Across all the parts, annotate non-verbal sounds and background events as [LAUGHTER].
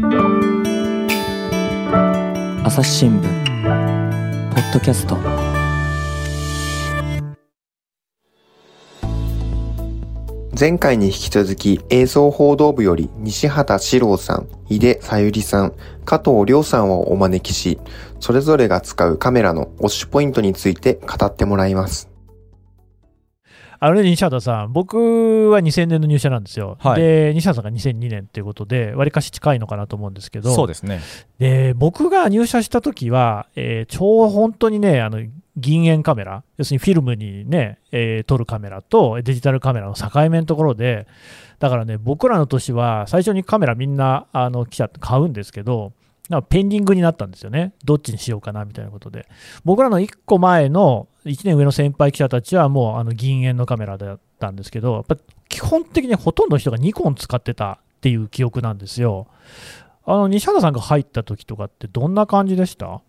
朝日新聞ポッドキャスト前回に引き続き映像報道部より西畑史郎さん、井出さゆりさん、加藤亮さんをお招きし、それぞれが使うカメラのウォッシュポイントについて語ってもらいます。あのね、西畑さん、僕は2000年の入社なんですよ。はい、で、西畑さんが2002年ということで、わりかし近いのかなと思うんですけど、そうですね。で、僕が入社した時は、えー、超本当にね、あの、銀塩カメラ、要するにフィルムにね、えー、撮るカメラとデジタルカメラの境目のところで、だからね、僕らの年は最初にカメラみんなあの記者買うんですけど、なんかペンディングになったんですよね。どっちにしようかなみたいなことで。僕らの1個前の1年上の先輩記者たちはもうあの銀塩のカメラだったんですけど、やっぱ基本的にほとんどの人がニコン使ってたっていう記憶なんですよ。あの西畑さんが入った時とかってどんな感じでした？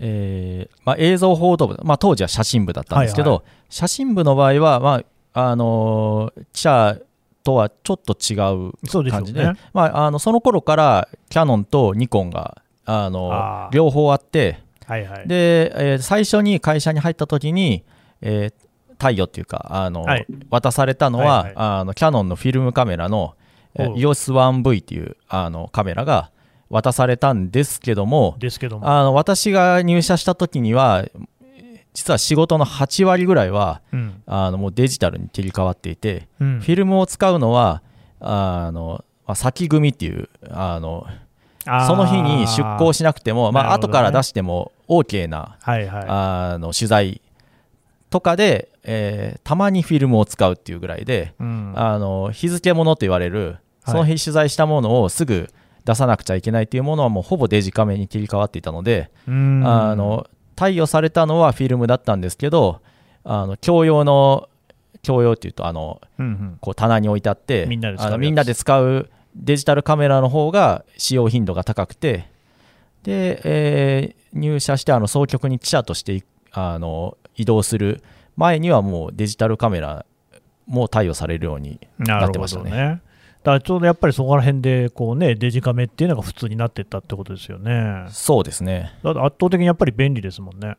えーまあ、映像報道部、まあ、当時は写真部だったんですけど、はいはい、写真部の場合は、まああのー、記者とはちょっと違う感じで、ね、まあ、あのその頃からキヤノンとニコンがあの両方あって、はいはい、で、えー、最初に会社に入った時に、えー、太陽っていうかあの、はい、渡されたのは、はいはい、あのキヤノンのフィルムカメラの EOS1V っていうあのカメラが渡されたんですけどもですけども。あの私が入社した時には実は仕事の8割ぐらいは、うん、あのもうデジタルに切り替わっていて、うん、フィルムを使うのはあの、まあ、先組っていうあのその日に出航しなくても、まあ後から出しても OK な、はいはい、あの取材とかで、えー、たまにフィルムを使うっていうぐらいで、うん、あの日付ものと言われるその日取材したものをすぐ出さなくちゃいけないというものはもうほぼデジカメに切り替わっていたので、あの貸与されたのはフィルムだったんですけどあの共用の共用っていうとあの、うんうん、こう棚に置いてあってみんなであのみんなで使うデジタルカメラの方が使用頻度が高くてで、えー、入社してあの総局に記者としてあの移動する前にはもうデジタルカメラも対応されるようになってましたね。ねだからちょうどやっぱりそこら辺でこうねデジカメっていうのが普通になっていったってことですよね。そうですね。だって圧倒的にやっぱり便利ですもんね。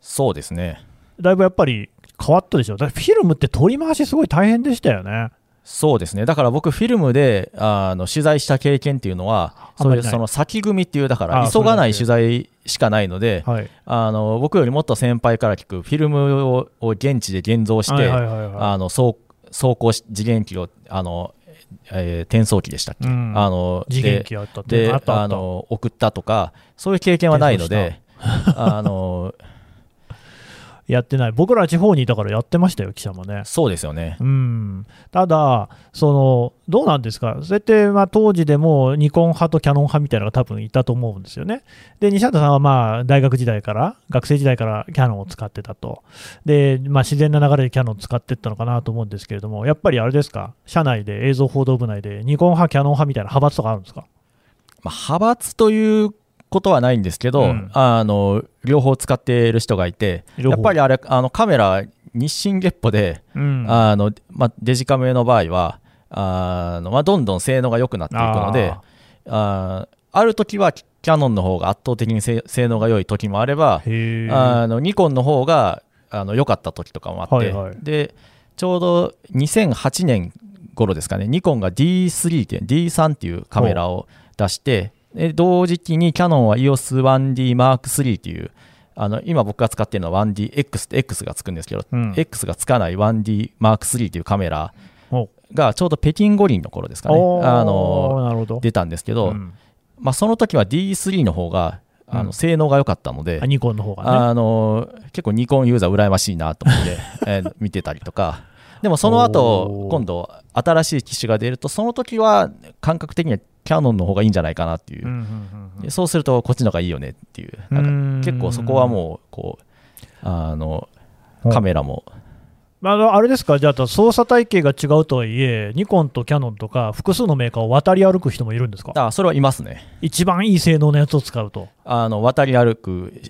そうですね。だいぶやっぱり変わったでしょ。だフィルムって取り回しすごい大変でしたよね。そうですね。だから僕フィルムであの取材した経験っていうのは、そういうその先組っていうだから急がない取材しかないので、はい、あの僕よりもっと先輩から聞くフィルムを現地で現像して、あの走走行次元機をあのえー、転送機でしたっけ、うん、あの次元機あったであの送ったとかそういう経験はないので [LAUGHS] あのやってない、僕ら地方にいたからやってましたよ、記者もね。そうですよね、うん、ただその、どうなんですか、そうやってまあ当時でもニコン派とキャノン派みたいなのが多分いたと思うんですよね。で、西畑さんはまあ大学時代から、学生時代からキャノンを使ってたと、でまあ、自然な流れでキャノンを使っていったのかなと思うんですけれども、やっぱりあれですか、社内で、映像報道部内で、ニコン派、キャノン派みたいな派閥とかあるんですか？まあ、派閥ということはないんですけど、うん、あの両方使っている人がいてやっぱりあれあのカメラ日進月歩で、うん、あのまあ、デジカメの場合はあの、まあ、どんどん性能が良くなっていくのであある時はキヤノンの方が圧倒的に性能が良い時もあればあのニコンの方があの良かった時とかもあって、はいはい、でちょうど2008年頃ですかねニコンが D3 って D3 っていうカメラを出して同時期にキヤノンは EOS1D Mark3 というあの今僕が使っているのは 1DX って X がつくんですけど、うん、X がつかない 1D Mark3 というカメラがちょうど北京五輪の頃ですかね。あの出たんですけど、うん、まあ、その時は D3 の方があの性能が良かったので、うん、ニコンの方が、ね、あの結構ニコンユーザー羨ましいなと思って、[LAUGHS] えー、見てたりとか。でもその後今度新しい機種が出るとその時は感覚的にはキャノンの方がいいんじゃないかなっていう,、そうするとこっちの方がいいよねっていう。なんか結構そこはもうこうあのカメラも。あのあれですか、じゃあ操作体系が違うとはいえ、ニコンとキャノンとか複数のメーカーを渡り歩く人もいるんですか？あそれはいますね。一番いい性能のやつを使うと。あの渡り歩く、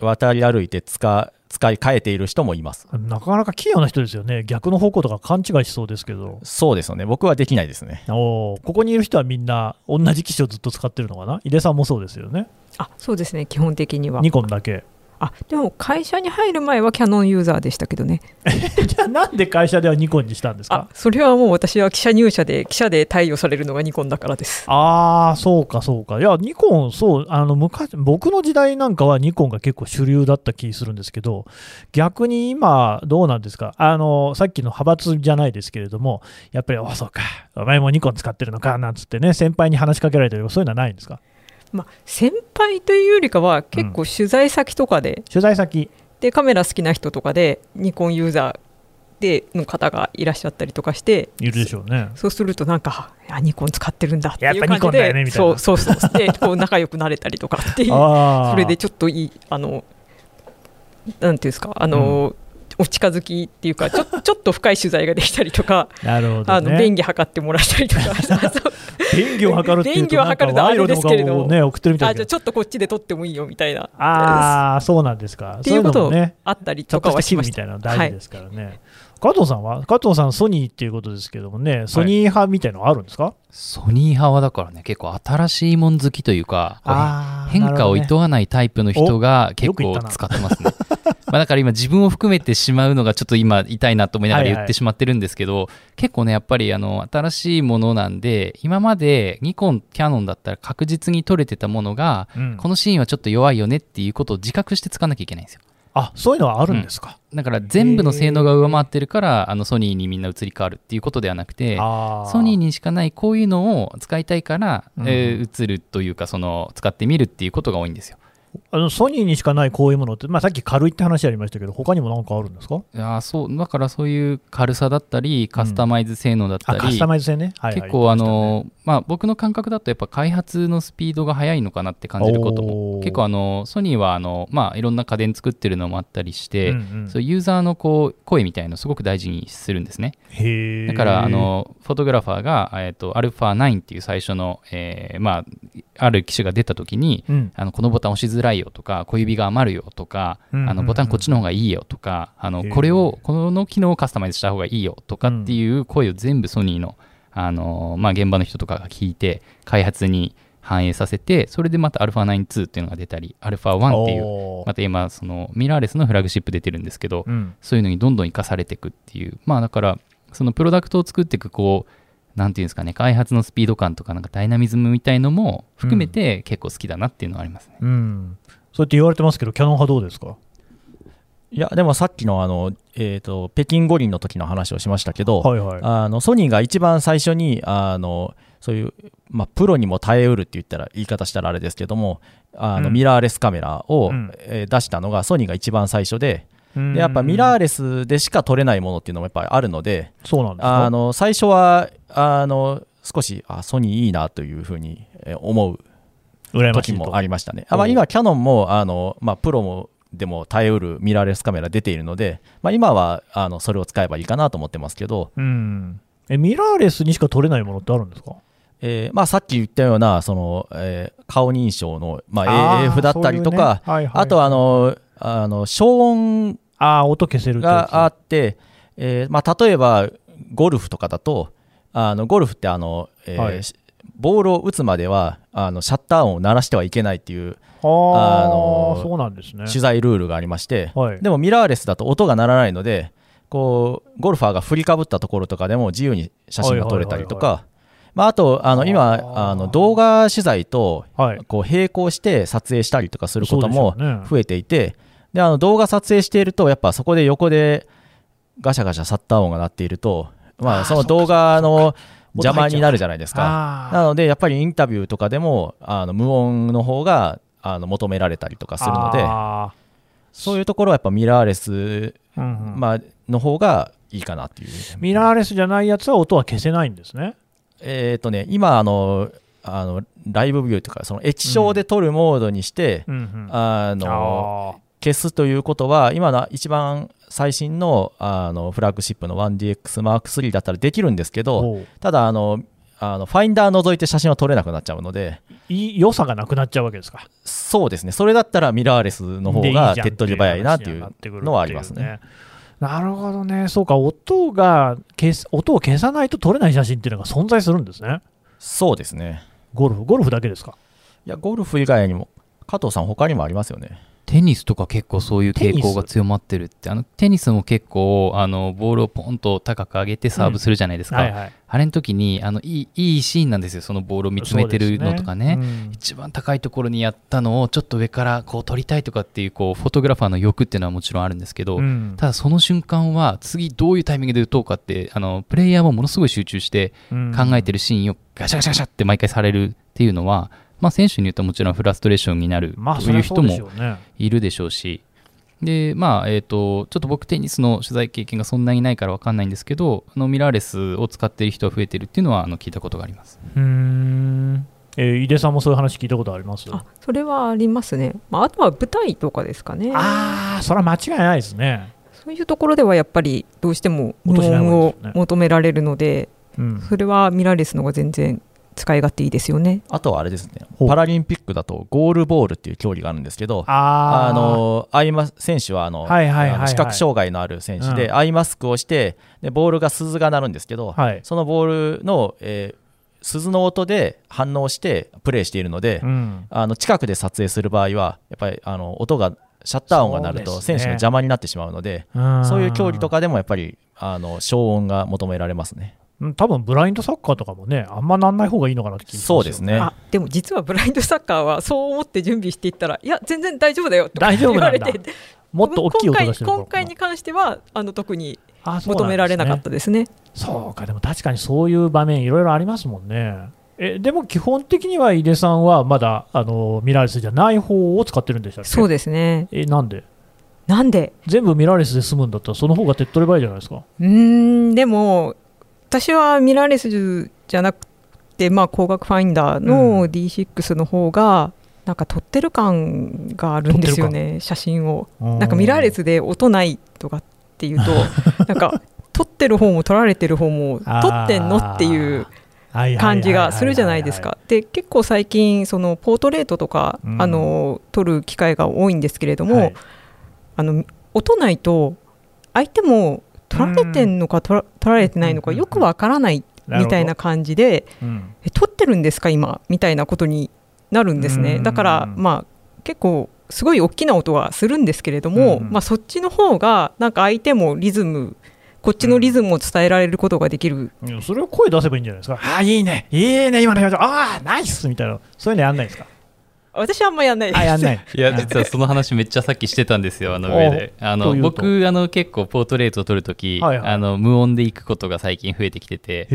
渡り歩いて使使い替えている人もいます。なかなか器用な人ですよね、逆の方向とか勘違いしそうですけど、そうですよね、僕はできないですね。おここにいる人はみんな、同じ機種をずっと使ってるのかな、井出さんもそうですよね、あそうですね。基本的には。ニコンだけ。あでも会社に入る前はキャノンユーザーでしたけどね。[LAUGHS] じゃあ、なんで会社ではニコンにしたんですあかそれはもう私は記者入社で記者で貸与されるのがニコンだからです。ああ、そうか、そうか。いや、ニコン、そう、あの昔、僕の時代なんかはニコンが結構主流だった気するんですけど、逆に今、どうなんですか、あのさっきの派閥じゃないですけれども、やっぱり、あそうか、お前もニコン使ってるのか？なんつってね、先輩に話しかけられたりとか、そういうのはないんですか？まあ、先輩というよりかは結構取材先とかで,、取材先。でカメラ好きな人とかでニコンユーザーでの方がいらっしゃったりとかしているでしょうね。そうするとなんかあニコン使ってるんだっていう感じでねそうそうそうでこう仲良くなれたりとかっていうそれでちょっといいあのなんていうんですかあの、お近づきっていうかちょ [LAUGHS] ちょっと深い取材ができたりとか、なるほど、ね。あの便宜図ってもらったりとか [LAUGHS] 便宜を図るっていうと、便宜を図るとあれですけれどなんか賄賂とかをね、送ってるみたいなあじゃあ。ちょっとこっちで撮ってもいいよみたいなああ、そうなんですか。っていうことね、あったりとかはしまし分みたいな。大事ですからね。加藤さんは？加藤さん、ソニーっていうことですけどもね、ソニー派みたいのあるんですか、ソニー派はだからね、結構新しいもん好きというか、変化をなるほどね厭わないタイプの人が結構使ってますね。[LAUGHS] [LAUGHS] まあだから今自分を含めてしまうのがちょっと今痛いなと思いながら言ってしまってるんですけど、結構ねやっぱりあの新しいものなんで今までニコン、キャノンだったら確実に撮れてたものが、うんこのシーンはちょっと弱いよねっていうことを自覚して使わなきゃいけないんですよ。あそういうのはあるんですか？だから全部の性能が上回ってるからあのソニーにみんな移り変わるっていうことではなくてソニーにしかないこういうのを使いたいから、うんえー移るというかその使ってみるっていうことが多いんですよ。あのソニーにしかないこういうものって、まあ、さっき軽いって話ありましたけど、他にも何かあるんですか？いやーそうだからそういう軽さだったりカスタマイズ性能だったり、あカスタマイズ性ね？はいはい。結構あの、まあ、僕の感覚だとやっぱ開発のスピードが速いのかなって感じることも結構あのソニーはあの、まあ、いろんな家電作ってるのもあったりして、うんうん。そうユーザーのこう声みたいのすごく大事にするんですね。だからあのフォトグラファーが、えー、と α9 っていう最初の、えーまあ、ある機種が出た時にうん。あのこのボタン押しづらいよとか小指が余るよとか、うんうんうん。あのボタンこっちの方がいいよとかあのこれをこの機能をカスタマイズした方がいいよとかっていう声を全部ソニーのあの、まあ、現場の人とかが聞いて開発に反映させてそれでまた α9-2 っていうのが出たり α1 っていうまた今そのミラーレスのフラグシップ出てるんですけど、うん。そういうのにどんどん生かされていくっていう。まあだからそのプロダクトを作っていくこうなんていうんですかね開発のスピード感とかなんかダイナミズムみたいのも含めて結構好きだなっていうのはありますね、うん、そうやって言われてますけど、キャノン派どうですか？いやでもさっきのあの、えー、と北京五輪の時の話をしましたけど、はいはい。あのソニーが一番最初にあのそういう、まあ、プロにも耐えうるって言ったら言い方したらあれですけどもあの、うん。ミラーレスカメラを、うん。えー出したのがソニーが一番最初でうん。でやっぱミラーレスでしか撮れないものっていうのもやっぱりあるのでそうなんですか？あの最初はあの少しあソニーいいなというふうにえー思う時もありましたね。あまあ、今、キャノンもあの、まあ、プロもでも耐えうるミラーレスカメラ出ているので、まあ、今はあのそれを使えばいいかなと思ってますけど、うん。え、ミラーレスにしか撮れないものってあるんですか？えーまあ、さっき言ったようなその、えー顔認証の、まあ、AF だったりとか、はいはい。あとはあのあの消音ああ、音消せるがあって、えーまあ、例えばゴルフとかだとあのゴルフってあの、えーはい。しボールを打つまではあのシャッター音を鳴らしてはいけないっていうあのそうなんですね。取材ルールがありまして、はい。でもミラーレスだと音が鳴らないのでこうゴルファーが振りかぶったところとかでも自由に写真が撮れたりとかまああとあの今あの動画取材とはい。こう並行して撮影したりとかすることも増えていてであの動画撮影しているとやっぱそこで横でガシャガシャシャッター音が鳴っているとまあその動画の邪魔になるじゃないですか。あなのでやっぱりインタビューとかでもあの無音の方があの求められたりとかするのであそういうところはやっぱミラーレス、ーうんうん。まあの方がいいかなっていう。ミラーレスじゃないやつは音は消せないんですね。えっ、とね今あのあのライブビューとかその液晶で撮るモードにして、うん。うんあの消すということは今の一番最新のあのフラッグシップの 1DXM3 だったらできるんですけどただあのあのファインダー覗いて写真は撮れなくなっちゃうので良さがなくなっちゃうわけですか？そうですねそれだったらミラーレスの方が手っ取り早いなっていうのはありますね。なるほどね、そうか、音が消す音を消さないと撮れない写真っていうのが存在するんですね。そうですね。ゴルフ、ゴルフだけですか？いや、ゴルフ以外にも、加藤さん、他にもありますよね。テニスとか結構そういう傾向が強まってるってあのテニスも結構あのボールをポンと高く上げてサーブするじゃないですか、うん。はいはい、あれの時にあのいいいいシーンなんですよそのボールを見つめてるのとかね、ねうん、一番高いところにやったのをちょっと上からこう撮りたいとかっていうこうフォトグラファーの欲っていうのはもちろんあるんですけど、うん、ただその瞬間は次どういうタイミングで打とうかってあのプレイヤーもものすごい集中して考えてるシーンをガシャガシャガシャって毎回されるっていうのはまあ、選手に言うともちろんフラストレーションになるという人もいるでしょうし、でまあえーと、ちょっと僕、テニスの取材経験がそんなにないから分かんないんですけど、あのミラーレスを使っている人が増えてるっていうのはあの聞いたことがあります。うん。えー、井出さんもそういう話聞いたことあります？あそれはありますね、まあ、あとは舞台とかですかね。ああ、それは間違いないですね。そういうところではやっぱりどうしても無音を求められるので、うん、それはミラーレスの方が全然使い勝手いいですよね。あとはあれですね。パラリンピックだとゴールボールっていう競技があるんですけどあのアイマ選手はあの、視覚障害のある選手で、うん、アイマスクをしてでボールが鈴が鳴るんですけど、はい、そのボールの、えー、鈴の音で反応してプレーしているので、うん、あの近くで撮影する場合はやっぱりあの音がシャッター音が鳴ると選手の邪魔になってしまうのでそういう競技とかでもやっぱりあの消音が求められますね。多分ブラインドサッカーとかもね、あんまなんない方がいいのかなって気そうですね。でも実はブラインドサッカーはそう思って準備していったら、いや、全然大丈夫だよって言われて、もっと大きい音出してる今回に関してはあの特に求められなかったですね。そうか、でも確かにそういう場面、いろいろありますもんね。えでも基本的には井出さんはまだあのミラーレスじゃない方を使ってるんでしたっけ？そうですね。えなんで？なんで？全部ミラーレスで済むんだったらその方が手っ取り早いじゃないですか。うんでも私はミラーレスじゃなくて、まあ、光学ファインダーの D6 の方が、なんか撮ってる感があるんですよね、写真を。なんかミラーレスで音ないとかっていうと、[LAUGHS] なんか撮ってる方も撮られてる方も撮ってんのっていう感じがするじゃないですか。で結構最近そのポートレートとか、うん、あの撮る機会が多いんですけれども、はい、あの音ないと相手も取られてんのか取られてないのかよくわからないみたいな感じで、え取ってるんですか今みたいなことになるんですね。だからまあ結構すごい大きな音はするんですけれども、まあ、そっちの方がなんか相手もリズムこっちのリズムを伝えられることができる、うん、それを声出せばいいんじゃないですか。ああいいね。いいね今の表情。ああナイスみたいな。そういうのやんないですか？私はあんまやんないです。あ、やんない。[LAUGHS] いや、実はその話めっちゃさっきしてたんですよ、あの上で。あの僕、あの結構ポートレートを撮るとき、はいはい、あの無音で行くことが最近増えてきてて、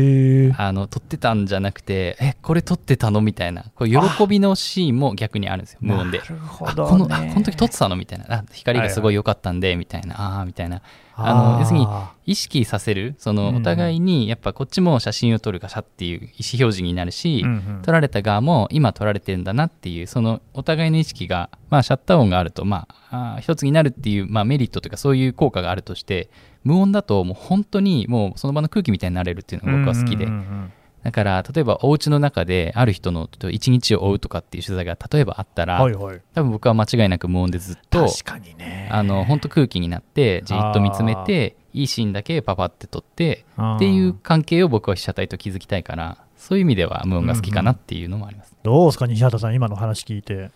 あの撮ってたんじゃなくて、え、これ撮ってたのみたいな、こう喜びのシーンも逆にあるんですよ、無音で。なるほど、ね、このあこの時撮ってたのみたいな、あ光がすごい良かったんで、みたいな、ああ、みたいな。あの要するに意識させるそのお互いにやっぱこっちも写真を撮るかさっていう意思表示になるし、うんうん、撮られた側も今撮られてるんだなっていうそのお互いの意識が、まあ、シャッター音があると、まあ、あ一つになるっていう、まあ、メリットというかそういう効果があるとして無音だともう本当にもうその場の空気みたいになれるっていうのが僕は好きで。うんうんうんうんだから例えばお家の中である人の一日を追うとかっていう取材が例えばあったら、はいはい、多分僕は間違いなく無音でずっと確かにね。あの本当空気になってじっと見つめていいシーンだけパパって撮ってっていう関係を僕は被写体と築きたいからそういう意味では無音が好きかなっていうのもあります、うんうん、どうですか西畑さん今の話聞いて。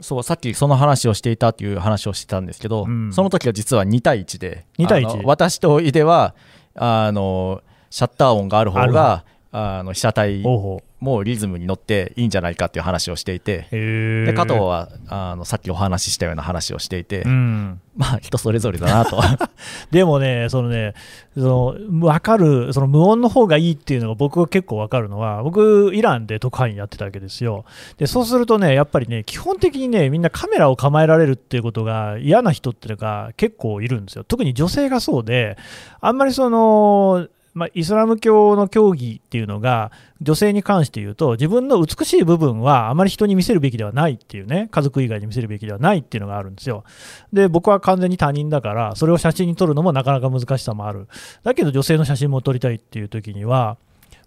そうさっきその話をしていたっていう話をしてたんですけど、うん、その時は実は2対1で2対1私と井出はあのシャッター音がある方があの被写体もリズムに乗っていいんじゃないかっていう話をしていて。で加藤はあのさっきお話ししたような話をしていて、うん、まあ人それぞれだなと。[LAUGHS] でもねそのねその分かるその無音の方がいいっていうのが僕は結構分かるのは僕イランで特派員やってたわけですよ。でそうするとねやっぱりね基本的にねみんなカメラを構えられるっていうことが嫌な人っていうのが結構いるんですよ。特に女性がそうであんまりそのまあ、イスラム教の教義っていうのが女性に関して言うと自分の美しい部分はあまり人に見せるべきではないっていうね家族以外に見せるべきではないっていうのがあるんですよ。で僕は完全に他人だからそれを写真に撮るのもなかなか難しさもある。だけど女性の写真も撮りたいっていう時には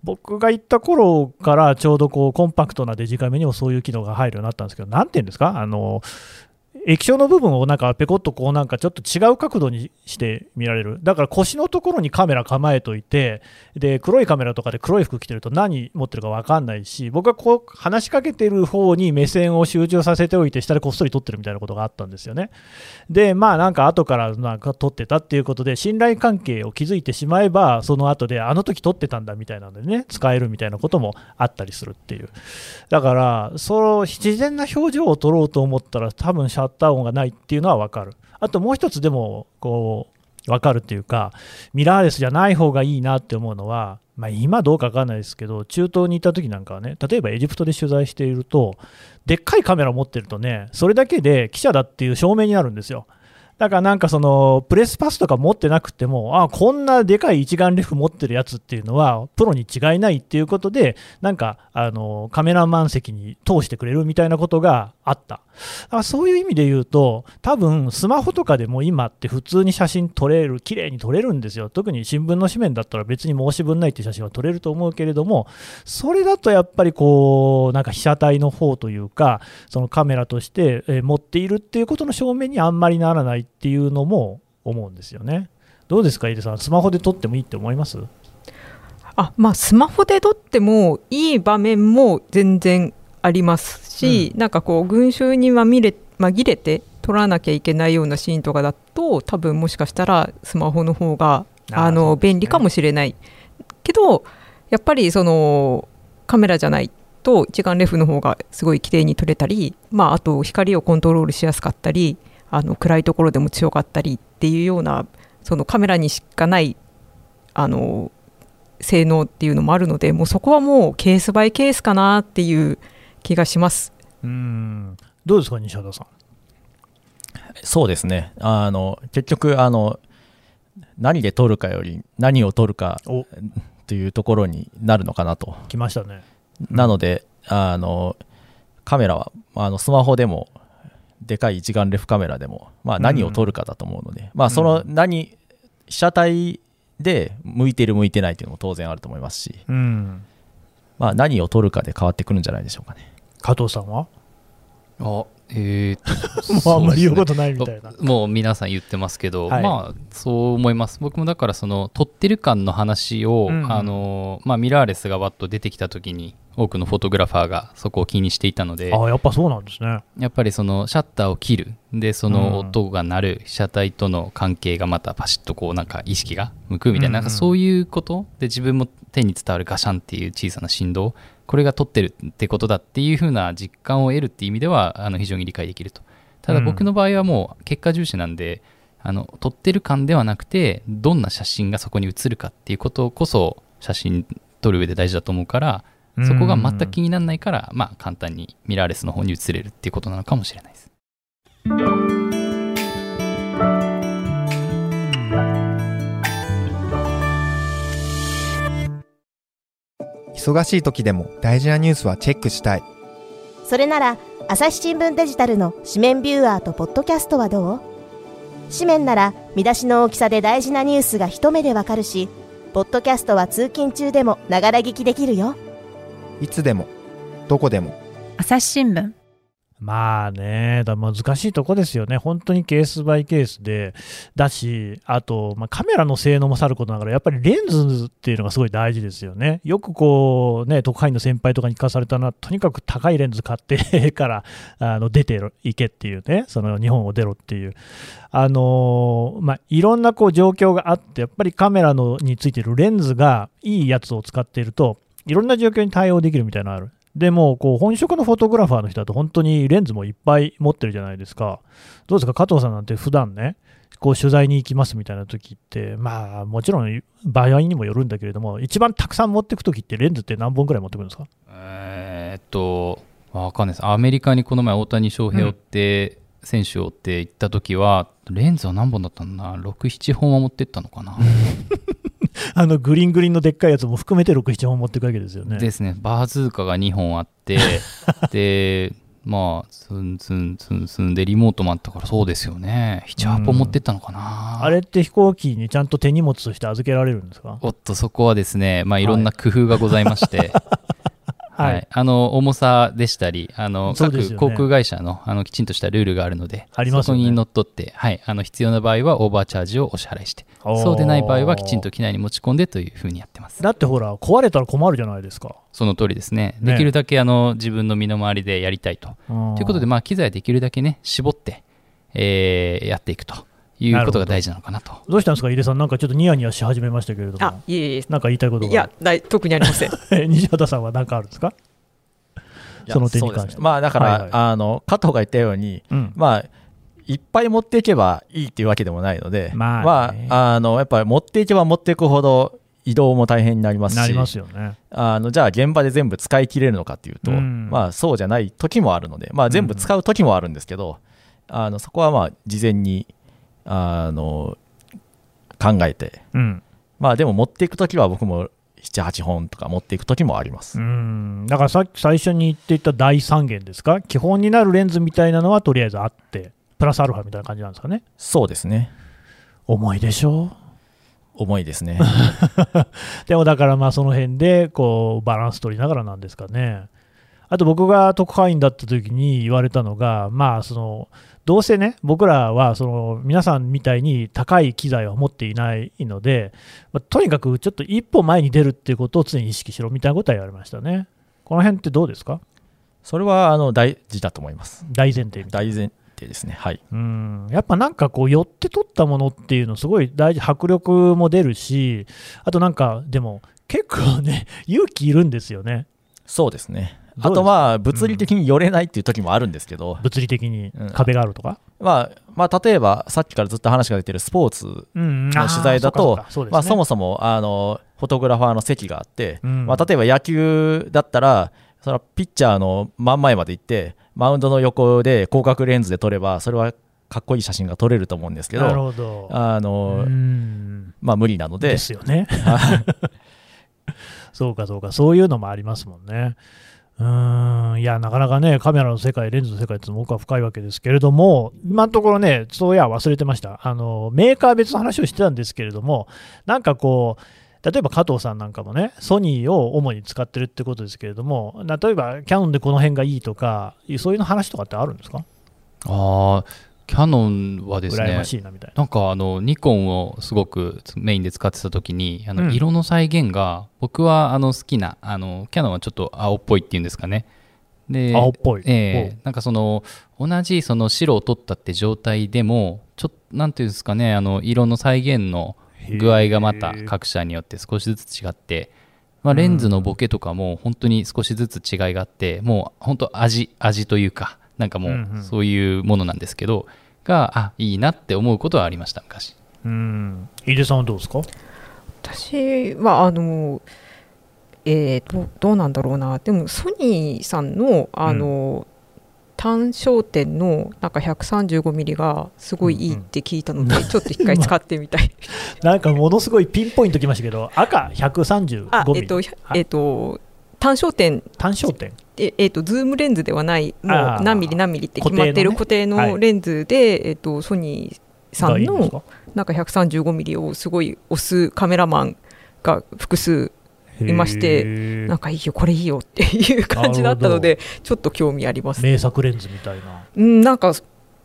僕が行った頃からちょうどこうコンパクトなデジカメにもそういう機能が入るようになったんですけど、なんていうんですか、あの液晶の部分をなんかペコッとこうなんかちょっと違う角度にして見られる、だから腰のところにカメラ構えといて、で黒いカメラとかで黒い服着てると何持ってるか分かんないし、僕はこう話しかけてる方に目線を集中させておいて、下でこっそり撮ってるみたいなことがあったんですよね。で、まあなんか後からなんか撮ってたっていうことで、信頼関係を築いてしまえば、その後であの時撮ってたんだみたいなのでね、使えるみたいなこともあったりするっていう。だから、その自然な表情を撮ろうと思ったら、多分シャッター音がないっていうのは分かる。あともう一つでも、こう、分かるっていうか、ミラーレスじゃない方がいいなって思うのは、まあ、今どうか分かんないですけど、中東に行った時なんかはね、例えばエジプトで取材していると、でっかいカメラを持ってるとね、それだけで記者だっていう証明になるんですよ。だからなんかそのプレスパスとか持ってなくても、あこんなでかい一眼レフ持ってるやつっていうのは、プロに違いないっていうことで、なんかあのカメラマン席に通してくれるみたいなことがあった。だからそういう意味で言うと、多分スマホとかでも今って普通に写真撮れる、綺麗に撮れるんですよ。特に新聞の紙面だったら別に申し分ないって写真は撮れると思うけれども、それだとやっぱりこう、なんか被写体の方というか、そのカメラとして持っているっていうことの証明にあんまりならないっていうのも思うんですよね。どうですか、井出さん、スマホで撮ってもいいって思います？あまあ、スマホで撮ってもいい場面も全然ありますし、うん、なんかこう群衆に紛れ紛れて撮らなきゃいけないようなシーンとかだと多分もしかしたらスマホの方があの、ね、便利かもしれないけどやっぱりそのカメラじゃないと一眼レフの方がすごい綺麗に撮れたり、まあ、あと光をコントロールしやすかったりあの暗いところでも強かったりっていうようなそのカメラにしかないあの性能っていうのもあるのでもうそこはもうケースバイケースかなっていう気がします。うん。どうですか西畑さん？そうですね。あの結局あの何で撮るかより何を撮るかというところになるのかなと。きましたね。なのであのカメラはあのスマホでもでかい一眼レフカメラでも、まあ、何を撮るかだと思うので、うん、まあ、その何、被写体で向いてる向いてないっていうのも当然あると思いますし、うん、まあ、何を撮るかで変わってくるんじゃないでしょうかね。加藤さんは？あえー、[LAUGHS] もうあんまり言うことないみたいな、もう皆さん言ってますけど、はい、まあそう思います。僕もだからその撮ってる感の話を、うん、あのまあ、ミラーレスがわっと出てきた時に多くのフォトグラファーがそこを気にしていたのであやっぱそうなんですね。やっぱりそのシャッターを切る。でその音が鳴る被写体との関係がまたパシッとこうなんか意識が向くみたいな,、なんかそういうこと？で自分も手に伝わるガシャンっていう小さな振動これが撮ってるってことだっていう風な実感を得るっていう意味ではあの非常に理解できると。ただ僕の場合はもう結果重視なんで、あの撮ってる感ではなくてどんな写真がそこに写るかっていうことこそ写真撮る上で大事だと思うからそこが全く気にならないから、まあ、簡単にミラーレスの方に移れるっていうことなのかもしれないです。忙しい時でも大事なニュースはチェックしたい。それなら、朝日新聞デジタルの紙面ビューアーとポッドキャストはどう？紙面なら見出しの大きさで大事なニュースが一目でわかるし、ポッドキャストは通勤中でもながら聞きできるよ。いつでも、どこでも。朝日新聞。まあね、だ難しいとこですよね、本当にケースバイケースで、だし、あと、まあ、カメラの性能もさることながら、やっぱりレンズっていうのがすごい大事ですよね。よくこう、ね、特派員の先輩とかに聞かされたのは、とにかく高いレンズ買って [LAUGHS] からあの出ていけっていうね、その日本を出ろっていう。あのまあ、いろんなこう状況があって、やっぱりカメラのについてるレンズがいいやつを使っていると、いろんな状況に対応できるみたいなのある。でも、こう、本職のフォトグラファーの人だと本当にレンズもいっぱい持ってるじゃないですか。どうですか、加藤さんなんて普段ね、こう取材に行きますみたいな時って、まあ、もちろん場合にもよるんだけれども、一番たくさん持っていく時ってレンズって何本ぐらい持ってくるんですか？えー、っと、わかんないです。アメリカにこの前大谷翔平を追って、うん、選手を追って行った時は、レンズは何本だったんだ？な ?6、7本は持ってったのかな？[LAUGHS] [LAUGHS] あのグリーングリーンのでっかいやつも含めて6、7本持っていくわけですよね。ですね、バーズーカが2本あって、[LAUGHS] で、まあツンツンツンツンでリモートもあったからそうですよね。78本持ってったのかな、あれって飛行機にちゃんと手荷物として預けられるんですか？おっとそこはですねまあいろんな工夫がございまして、は [LAUGHS] いはい、あの重さでしたりあの各航空会社のあのきちんとしたルールがあるのでありますよね。そこにのっとって、はい、あの必要な場合はオーバーチャージをお支払いしてそうでない場合はきちんと機内に持ち込んでというふうにやってます。だってほら壊れたら困るじゃないですか。その通りですね。ね。できるだけあの自分の身の回りでやりたいと。とということで、まあ、機材できるだけね絞って、えーやっていくということが大事なのかなと。どうしたんですか？井出さんなんかちょっとニヤニヤし始めましたけれども。あいえいえ。なんか言いたいことが。いやだい特にありません。[LAUGHS] 西畑さんは何かあるんですか？その点に関して。ね。まあだから、はいはい。あの加藤が言ったように、うん。まあいっぱい持っていけばいいっていうわけでもないので、まあね。あ、あのやっぱり持っていけば持っていくほど移動も大変になりますしなりますよね。あのじゃあ現場で全部使い切れるのかっていうと、うん。まあそうじゃない時もあるので、まあ、全部使う時もあるんですけど、あのそこはまあ事前にあの考えて。うん。まあでも持っていく時は僕も78本とか持っていく時もあります、うん。だからさっき最初に言っていた第三元ですか？基本になるレンズみたいなのはとりあえずあってプラスアルファみたいな感じなんですかね？そうですね。重いでしょ？重いですね。[LAUGHS] でもだからまあその辺でこうバランス取りながらなんですかね。あと僕が特派員だった時に言われたのが、まあそのどうせね、僕らはその皆さんみたいに高い機材は持っていないので、まあとにかくちょっと一歩前に出るっていうことを常に意識しろみたいなことは言われましたね。この辺ってどうですか？それはあの大事だと思います。大前提。大前提ですね。はい。うん。やっぱなんかこう寄って取ったものっていうのすごい大事。迫力も出るしあとなんかでも結構ね勇気いるんですよね。そうですねあとまあ物理的に寄れないっていう時もあるんですけど、物理的にうん壁があるとか、まあ、まあ例えばさっきからずっと話が出てるスポーツうんの取材だとそまあ、そもそもあのフォトグラファーの席があって、うん。まあ、例えば野球だったらそのピッチャーの真ん前まで行ってマウンドの横で広角レンズで撮ればそれはかっこいい写真が撮れると思うんですけど。あの、うん。まあ、無理なので。ですよね。[LAUGHS] [LAUGHS] そうかそうか。そういうのもありますもんねうん。いやなかなかねカメラの世界レンズの世界って奥は深いわけですけれども今のところねそういや忘れてました。あのメーカー別の話をしてたんですけれどもなんかこう例えば加藤さんなんかもね、ソニーを主に使ってるってことですけれども、例えばキャノンでこの辺がいいとか、そういうの話とかってあるんですか？ああキャノンはですね羨ましいなみたいな。なんかあのニコンをすごくメインで使ってた時にあうんの色の再現が僕はあの好きなあのキャノンはちょっと青っぽいっていうんですかねで青っぽい。ええなんかその同じその白を取ったって状態でもちょっとなんていうんですかねあの色の再現の具合がまた各社によって少しずつ違って、まあ、レンズのボケとかも本当に少しずつ違いがあってもう本当味味というかなんかもうんうんうそういうものなんですけど、があいいなって思うことはありました昔うん。井出さんはどうですか？私はあのえー、どどうなんだろうなでもソニーさんのあの、単焦点のなんか 135mm がすごいいいって聞いたので、ちょっと一回使ってみたい。[LAUGHS] なんかものすごいピンポイントきましたけど、赤135あ、ミリ。えっと、はいえっと、単焦点単焦点。ええっとズームレンズではないもう何ミリ何ミリって決まってる固定のレンズで、えっとソニーさんのなんか135ミリをすごい押すカメラマンが複数いましてなんかいいよこれいいよっていう感じだったのでちょっと興味あります。名作レンズみたいな。うんなんか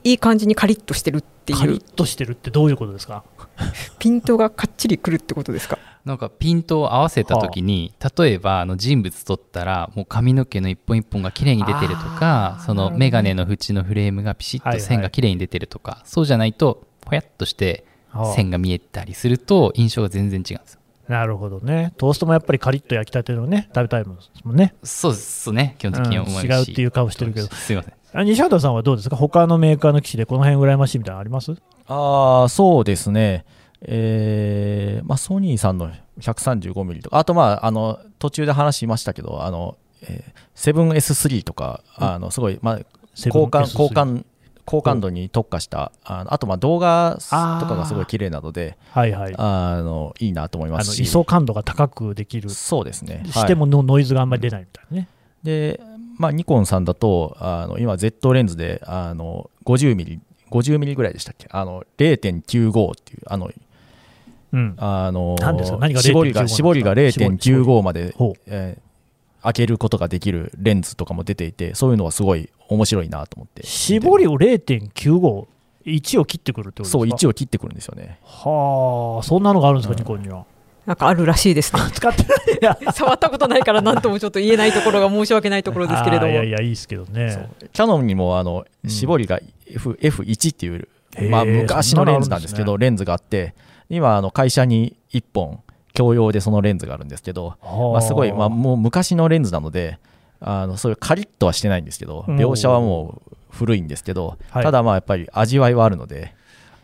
いい感じにカリッとしてるっていう。カリッとしてるってどういうことですか？[LAUGHS] ピントがかっちりくるってことですか？なんかピントを合わせた時に、例えばあの人物撮ったらもう髪の毛の一本一本が綺麗に出てるとかその眼鏡の縁のフレームがピシッと線が綺麗に出てるとか、そうじゃないとぽやっとして線が見えたりすると印象が全然違うんですよ。なるほどね。トーストもやっぱりカリッと焼きたてのね、食べたいものですもんね。そうですね。基本的に思いまうん違うっていう顔してるけど。すいませんあ西畑さんはどうですか？他のメーカーの機種でこの辺羨ましいみたいなのあります？ああそうですねえーまあ、ソニーさんの 135mm とかあとまああの途中で話しましたけどあの、えー、7S3 とかあのすごい、まあ、交換 7S3 交換高感度に特化したあのあとまあ動画とかがすごい綺麗なのではいはい。ああのいいなと思いまの、すし。位相感度が高くできる。そうですね。してものノイズがあんまり出ないみたいなね。でまあ、ニコンさんだとあの今 Z レンズであの50ミリ50ミリぐらいでしたっけ？あの0.95っていうあの、うん、あの絞りが絞りが0.95まで、えー、開けることができるレンズとかも出ていてそういうのはすごい面白いなと思って。絞りを0.95 1を切ってくるってことですか？そう1を切ってくるんですよね。はあそんなのがあるんですか、うん、ニコンには？なんかあるらしいですね。[LAUGHS] 使ってない。[LAUGHS] 触ったことないから何ともちょっと言えないところが申し訳ないところですけれども。いやいやいいですけどね。キャノンにもあの絞りが F、F1 っていう、まあ、昔のレンズなんですけど、レンズがあって今あの会社に1本共用でそのレンズがあるんですけど、まあ、すごい、まあ、もう昔のレンズなのであのそういうカリッとはしてないんですけど描写はもう古いんですけど、ただまあやっぱり味わいはあるので。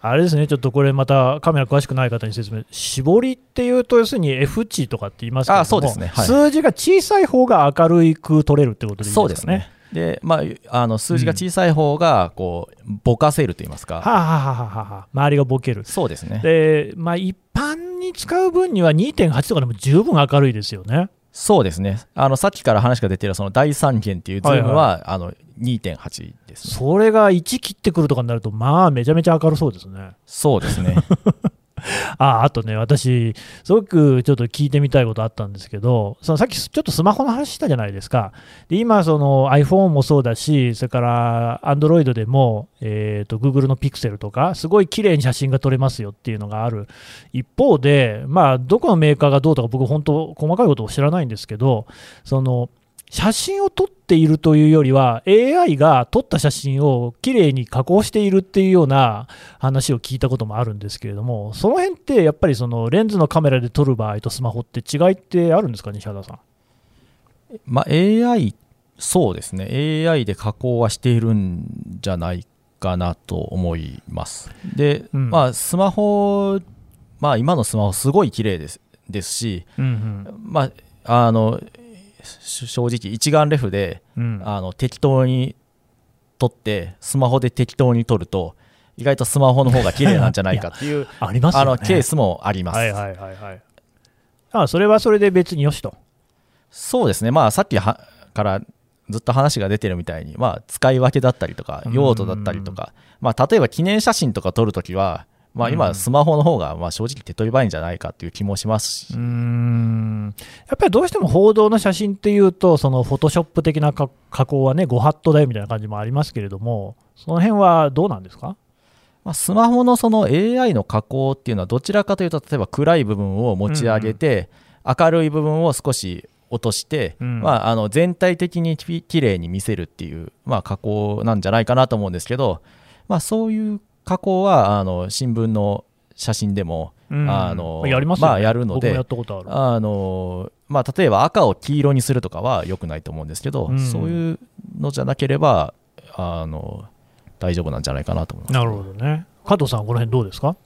あれですね、ちょっとこれまたカメラ詳しくない方に説明、絞りっていうと、要するに F 値とかって言いますけどそうですね、はい、数字が小さい方が明るく撮れるってことでいいですかね。そうですねでまあ、あの数字が小さい方がこう、ぼかせると言いますか、はあ、はあははは周りがぼける、そうですね。で、まあ、一般に使う分には2.8とかでも十分明るいですよね。そうですね。あのさっきから話が出てるその第三元っていうズームは、はいはい、あの2.8です、ね、それが1切ってくるとかになるとまあめちゃめちゃ明るそうですね。そうですね [LAUGHS] [LAUGHS] ああとね、私、すごくちょっと聞いてみたいことあったんですけど、そのさっきちょっとスマホの話したじゃないですか。で今、その iPhone もそうだし、それから Android でも、えーと、Google の Pixel とか、すごい綺麗に写真が撮れますよっていうのがある一方で、まあ、どこのメーカーがどうとか、僕、本当、細かいことを知らないんですけど、その写真を撮っているというよりは AI が撮った写真をきれいに加工しているっていうような話を聞いたこともあるんですけれどもその辺ってやっぱりそのレンズのカメラで撮る場合とスマホって違いってあるんですか西畑さん、まあ、AI そうですね。AI で加工はしているんじゃないかなと思います。で、うん、まあスマホまあ今のスマホすごい綺麗ですですし、うんうん、まああの正直一眼レフで、うん、あの適当に撮ってスマホで適当に撮ると意外とスマホの方が綺麗なんじゃないかっていう [LAUGHS] あります、ね、あのケースもあります。はいはいはいはい。あそれはそれで別によしと。そうですね、まあ、さっきからずっと話が出てるみたいに、まあ、使い分けだったりとか用途だったりとか、まあ、例えば記念写真とか撮るときはまあ、今、スマホの方がまあ正直手っ取り早いんじゃないかっていう気もしますし。うん。やっぱりどうしても報道の写真っていうと、そのフォトショップ的な加工はね、ご法度だよみたいな感じもありますけれども、その辺はどうなんですか？まあ、スマホのその AI の加工っていうのは、どちらかというと、例えば暗い部分を持ち上げて、明るい部分を少し落として、まあ、あの全体的にきれいに見せるっていう、まあ、加工なんじゃないかなと思うんですけど、まあ、そういう加工はあの新聞の写真でも、うん、あのやります、ね、まあ、やるのであの、まあ、例えば赤を黄色にするとかはよくないと思うんですけど、うん、そういうのじゃなければあの大丈夫なんじゃないかなと思います。なるほどね。加藤さんこの辺どうですか？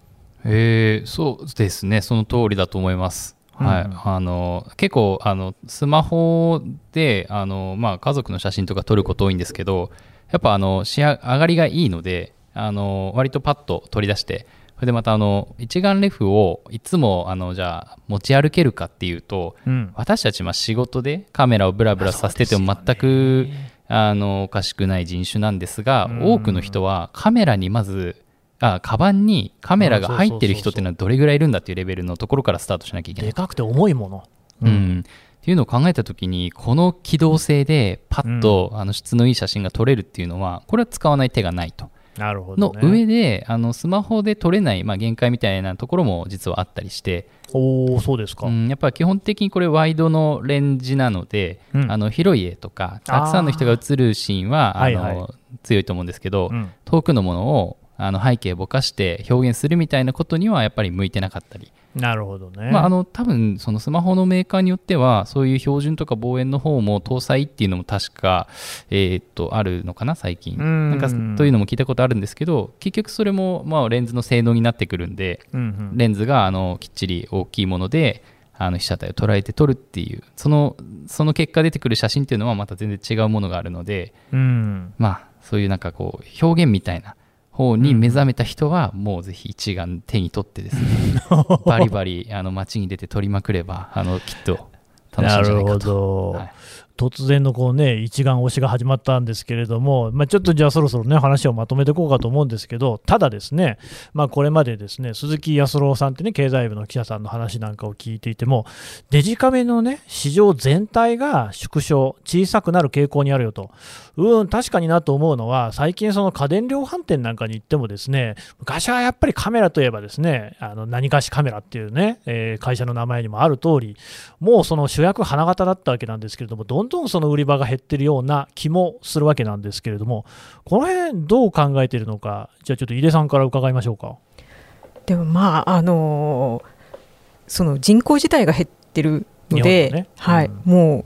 えー、そうですね。その通りだと思います。はい、うん、あの結構あのスマホであの、まあ、家族の写真とか撮ること多いんですけどやっぱあの仕上がりがいいのであの割とパッと取り出してそれでまたあの一眼レフをいつもあのじゃあ持ち歩けるかっていうと、うん、私たちま仕事でカメラをブラブラさせてても全くあのおかしくない人種なんですが、多くの人はカメラにまずあカバンにカメラが入ってる人っていうのはどれぐらいいるんだっていうレベルのところからスタートしなきゃいけない。でかくて重いもの。うん、うん。っていうのを考えた時にこの機動性でパッと、あの質のいい写真が撮れるっていうのはこれは使わない手がないと。なるほど、ね、の上であのスマホで撮れない、まあ、限界みたいなところも実はあったりして。おそうですか、うん、やっぱ基本的にこれワイドのレンジなので、うん、あの広い絵とかたくさんの人が映るシーンはあの、はいはい、強いと思うんですけど、うん、遠くのものをあの背景ぼかして表現するみたいなことにはやっぱり向いてなかったり。なるほどね。まあ、あの多分そのスマホのメーカーによってはそういう標準とか望遠の方も搭載っていうのも確か、えー、っとあるのかな最近。なんかというのも聞いたことあるんですけど結局それもまあレンズの性能になってくるんで、うんうん、レンズがあのきっちり大きいものであの被写体を捉えて撮るっていう。そのその結果出てくる写真っていうのはまた全然違うものがあるので、うん、まあそういうなんかこう表現みたいな方に目覚めた人は、もうぜひ一眼手に取ってですね、[LAUGHS] バリバリあの街に出て撮りまくれば、あのきっと楽しいんじゃないかと。なるほど、はい突然のこう、ね、一眼押しが始まったんですけれども、まあ、ちょっとじゃあそろそろ、ね、話をまとめていこうかと思うんですけど、ただですね、まあ、これまでですね鈴木康郎さんってね、経済部の記者さんの話なんかを聞いていても、デジカメの、ね、市場全体が縮小、小さくなる傾向にあるよと、うん、確かになと思うのは、最近、その家電量販店なんかに行っても、ですね昔はやっぱりカメラといえば、ですねあの何かしカメラっていうね、えー、会社の名前にもある通り、もうその主役、花形だったわけなんですけれども、どんどんその売り場が減ってるような気もするわけなんですけれども、この辺どう考えているのか、じゃあちょっと井出さんから伺いましょうか。でもまあ、あのー、その人口自体が減ってるので、ねうん、はい、も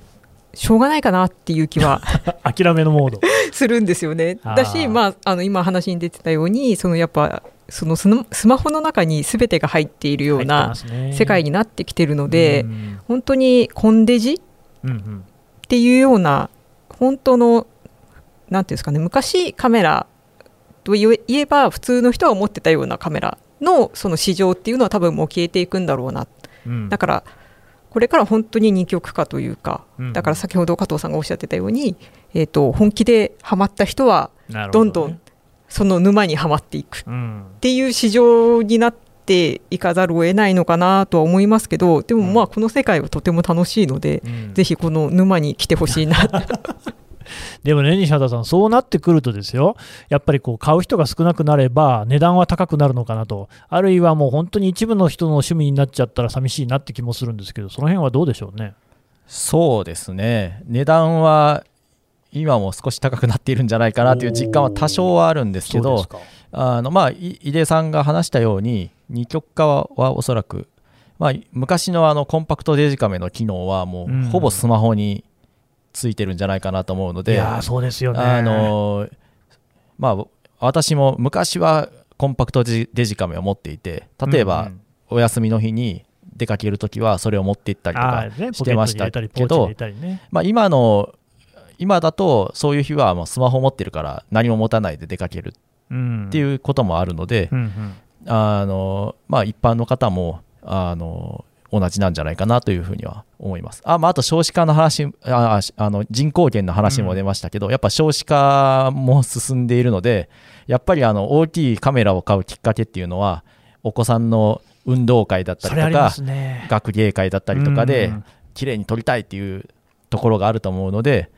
うしょうがないかなっていう気は [LAUGHS] 諦めのモード。するんですよね。だし、まあ、あの今話に出てたようにそのやっぱそのスマホの中に全てが入っているような世界になってきてるので、ね、本当にコンデジ、うんうん、っていうような本当のなんていうんですかね昔カメラと言えば普通の人が思ってたようなカメラのその市場っていうのは多分もう消えていくんだろうな、うん、だからこれから本当に二極化というか、うん、だから先ほど加藤さんがおっしゃってたように、えーと、本気でハマった人はどんどんその沼にはまっていくっていう市場になっていかざるを得ないのかなとは思いますけどでもまあこの世界はとても楽しいので、うん、ぜひこの沼に来てほしいな。[LAUGHS] でもね、西畑さん、そうなってくるとですよ、やっぱりこう買う人が少なくなれば、値段は高くなるのかなと、あるいはもう本当に一部の人の趣味になっちゃったら寂しいなって気もするんですけど、その辺はどうでしょうね？そうですね、値段は今も少し高くなっているんじゃないかなという実感は多少はあるんですけど、あのまあ、井出さんが話したように、二極化はおそらく、まあ、昔のあのコンパクトデジカメの機能はもうほぼスマホについてるんじゃないかなと思うので、いやそうですよね。あの、まあ、私も昔はコンパクトデジカメを持っていて例えばお休みの日に出かけるときはそれを持って行ったりとかしてましたけど、まあ、今の今だとそういう日はもうスマホ持ってるから何も持たないで出かけるっていうこともあるので、あのまあ、一般の方もあの同じなんじゃないかなというふうには思います。あ,、まあ、あと少子化の話ああの人口減の話も出ましたけど、うん、やっぱ少子化も進んでいるのでやっぱりあの大きいカメラを買うきっかけっていうのはお子さんの運動会だったりとか、ね、学芸会だったりとかで、綺麗に撮りたいっていうところがあると思うので、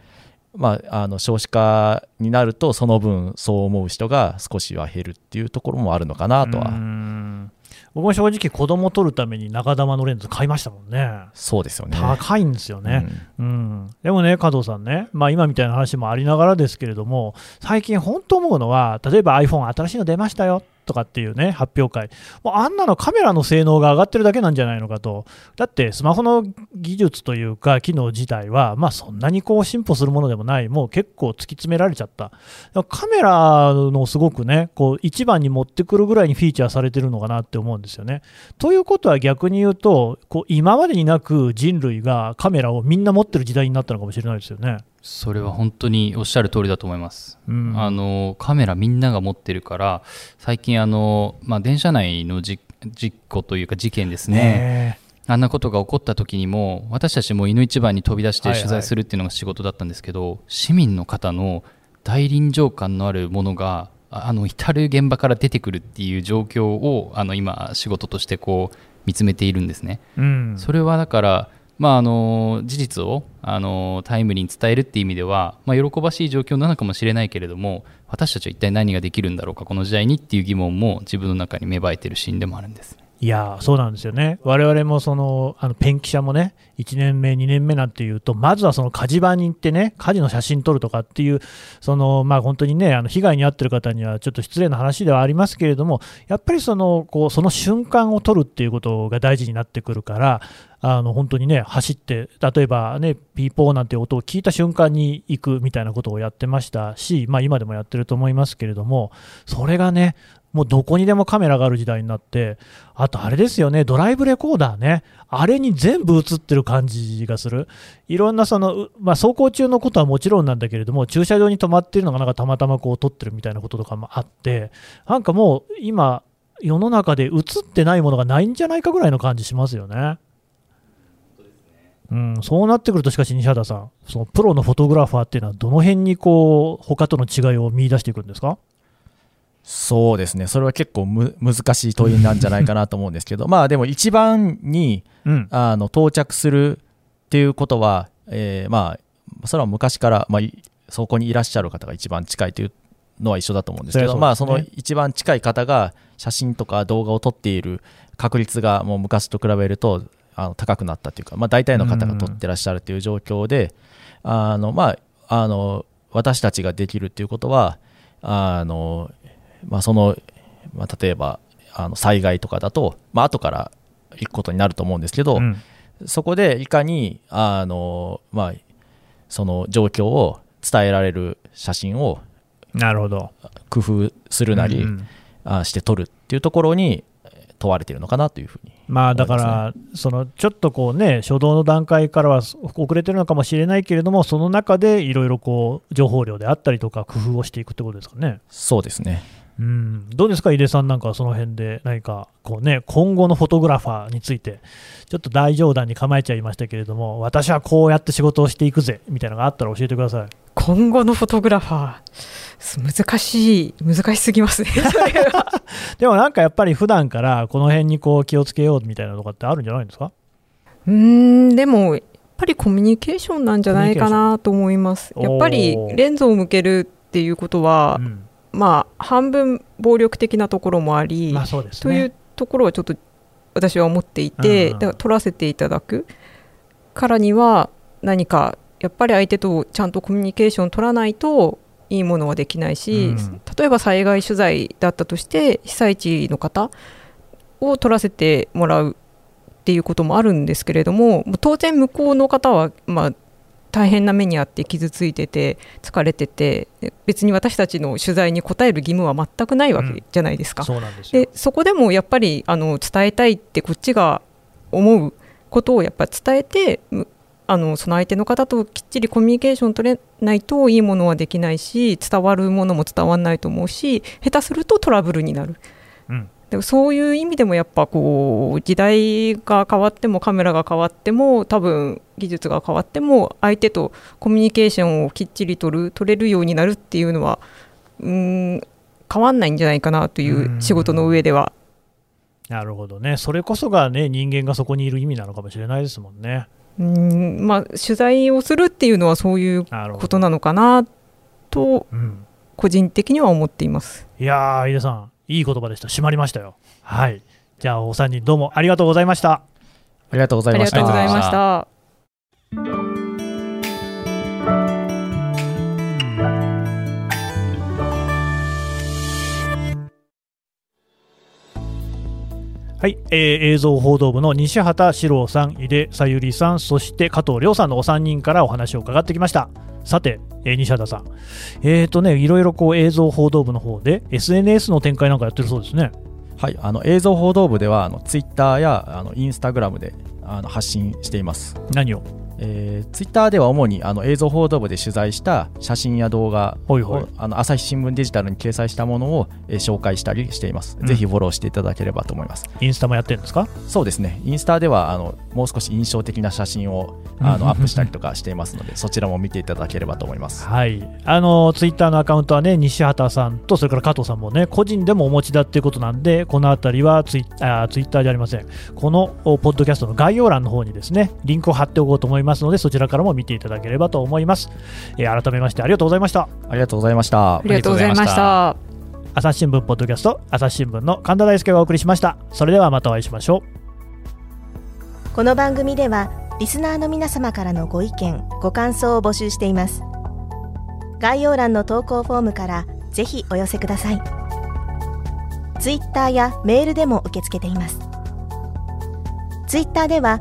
まあ、あの少子化になるとその分そう思う人が少しは減るっていうところもあるのかなとは僕も正直子供を撮るために中玉のレンズ買いましたもんね。そうですよね。高いんですよね。うん、うん、でもね、加藤さんね、まあ今みたいな話もありながらですけれども、最近本当思うのは、例えば iPhone 新しいの出ましたよとかっていうね、発表会。もうあんなのカメラの性能が上がってるだけなんじゃないのかと。だってスマホの技術というか機能自体は、まあそんなにこう進歩するものでもない、もう結構突き詰められちゃった。カメラのすごくね、こう一番に持ってくるぐらいにフィーチャーされてるのかなって思うんですよね。ということは逆に言うと、こう今までになく人類がカメラをみんな持ってる時代になったのかもしれないですよね。それは本当におっしゃる通りだと思います、うん、あのカメラみんなが持ってるから最近あの、まあ、電車内の事故というか事件ですね。あんなことが起こった時にも私たちも犬一番に飛び出して取材するっていうのが仕事だったんですけど、はいはい、市民の方の大臨場感のあるものがあの至る現場から出てくるっていう状況をあの今仕事としてこう見つめているんですね、うん、それはだからまあ、あの事実をあのタイムリーに伝えるっていう意味では、まあ、喜ばしい状況なのかもしれないけれども私たちは一体何ができるんだろうかこの時代にっていう疑問も自分の中に芽生えてるシーンでもあるんです。いやそうなんですよね、我々もそのあのペン記者もね、1年目、2年目なんていうと、まずはその火事場に行ってね、火事の写真撮るとかっていう、そのまあ、本当にね、あの被害に遭ってる方にはちょっと失礼な話ではありますけれども、やっぱりそのこうその瞬間を撮るっていうことが大事になってくるから、あの本当にね、走って、例えばね、ピーポーなんて音を聞いた瞬間に行くみたいなことをやってましたし、まあ、今でもやってると思いますけれども、それがね、もうどこにでもカメラがある時代になって、あとあれですよね、ドライブレコーダーね、あれに全部映ってる感じがする。いろんなその、まあ、走行中のことはもちろんなんだけれども、駐車場に止まってるのがなんかたまたまこう撮ってるみたいなこととかもあって、なんかもう今、世の中で映ってないものがないんじゃないかぐらいの感じしますよね。うん、そうなってくると、しかし西畑さん、そのプロのフォトグラファーっていうのは、どの辺にこう他との違いを見出していくんですか？そうですね、それは結構む難しい問いなんじゃないかなと思うんですけど、まあでも一番に、うん、あの到着するっていうことは、えー、まあそれは昔から、まあ、そこにいらっしゃる方が一番近いというのは一緒だと思うんですけど、ね、まあその一番近い方が写真とか動画を撮っている確率がもう昔と比べるとあの高くなったというか、まあ、大体の方が撮ってらっしゃるという状況で、あのまあ、あの私たちができるということはあの、まあ、その、まあ、例えばあの災害とかだと、まあ後から行くことになると思うんですけど、うん、そこでいかにあの、まあ、その状況を伝えられる写真をなるほど。工夫するなり、うんうん、して撮るっていうところに問われているのかなというふうに、ね、まあだから、そのちょっとこうね、初動の段階からは遅れてるのかもしれないけれども、その中でいろいろこう情報量であったりとか、工夫をしていくってことですかね。そうですねうん、どうですか、井出さん。なんかその辺で何かこう、ね、今後のフォトグラファーについて、ちょっと大冗談に構えちゃいましたけれども、私はこうやって仕事をしていくぜみたいなのがあったら教えてください。今後のフォトグラファー、難しい、難しすぎますね [LAUGHS] でもなんかやっぱり普段からこの辺にこう気をつけようみたいなとかってあるんじゃないですか？うんでもやっぱりコミュニケーションなんじゃないかなと思います。やっぱりレンズを向けるっていうことは、うんまあ、半分暴力的なところもあり、まあね、というところはちょっと私は思っていて、だから取らせていただくからには何かやっぱり相手とちゃんとコミュニケーションを取らないといいものはできないし、うん、例えば災害取材だったとして被災地の方を取らせてもらうっていうこともあるんですけれども当然向こうの方は、まあ、大変な目にあって傷ついてて疲れてて別に私たちの取材に答える義務は全くないわけじゃないですか。うん、そでそこでもやっぱりあの伝えたいってこっちが思うことをやっぱ伝えてあのその相手の方ときっちりコミュニケーション取れないといいものはできないし伝わるものも伝わらないと思うし下手するとトラブルになる。うんでもそういう意味でもやっぱこう時代が変わってもカメラが変わっても多分技術が変わっても相手とコミュニケーションをきっちり取る取れるようになるっていうのはうん変わんないんじゃないかなという仕事の上では。なるほどね、それこそがね人間がそこにいる意味なのかもしれないですもんね。うんまあ、取材をするっていうのはそういうことなのかなと、個人的には思っています。いやー、井出さん、いい言葉でした。締まりましたよ。はい。じゃあ、お三人どうもありがとうございました。ありがとうございました。ありがとうございました。はい、えー、映像報道部の西畑史郎さん、井出さゆりさん、そして加藤亮さんのお三人からお話を伺ってきました。さて、えー、西畑さん、えーとね、いろいろこう映像報道部の方で SNS の展開なんかやってるそうですね。はい、あの映像報道部ではあのツイッターやあのインスタグラムであの発信しています。何を？えー、ツイッターでは主にあの映像報道部で取材した写真や動画をあの朝日新聞デジタルに掲載したものを、えー、紹介したりしています、うん、ぜひフォローしていただければと思います。インスタもやってるんですか？そうですね。インスタではあのもう少し印象的な写真をあのアップしたりとかしていますのでそちらも見ていただければと思います。はい。あのツイッターのアカウントはね西畑さんとそれから加藤さんもね個人でもお持ちだっていうことなんでこのあたりはツイあツイッターじゃありません。このポッドキャストの概要欄の方にですねリンクを貼っておこうと思いますのでそちらからも見ていただければと思います、えー、改めましてありがとうございました。ありがとうございました。ありがとうございました。朝日新聞ポッドキャスト朝日新聞の神田大輔がお送りしました。それではまたお会いしましょう。この番組ではリスナーの皆様からのご意見ご感想を募集しています。概要欄の投稿フォームからぜひお寄せください。ツイッターやメールでも受け付けています。ツイッターでは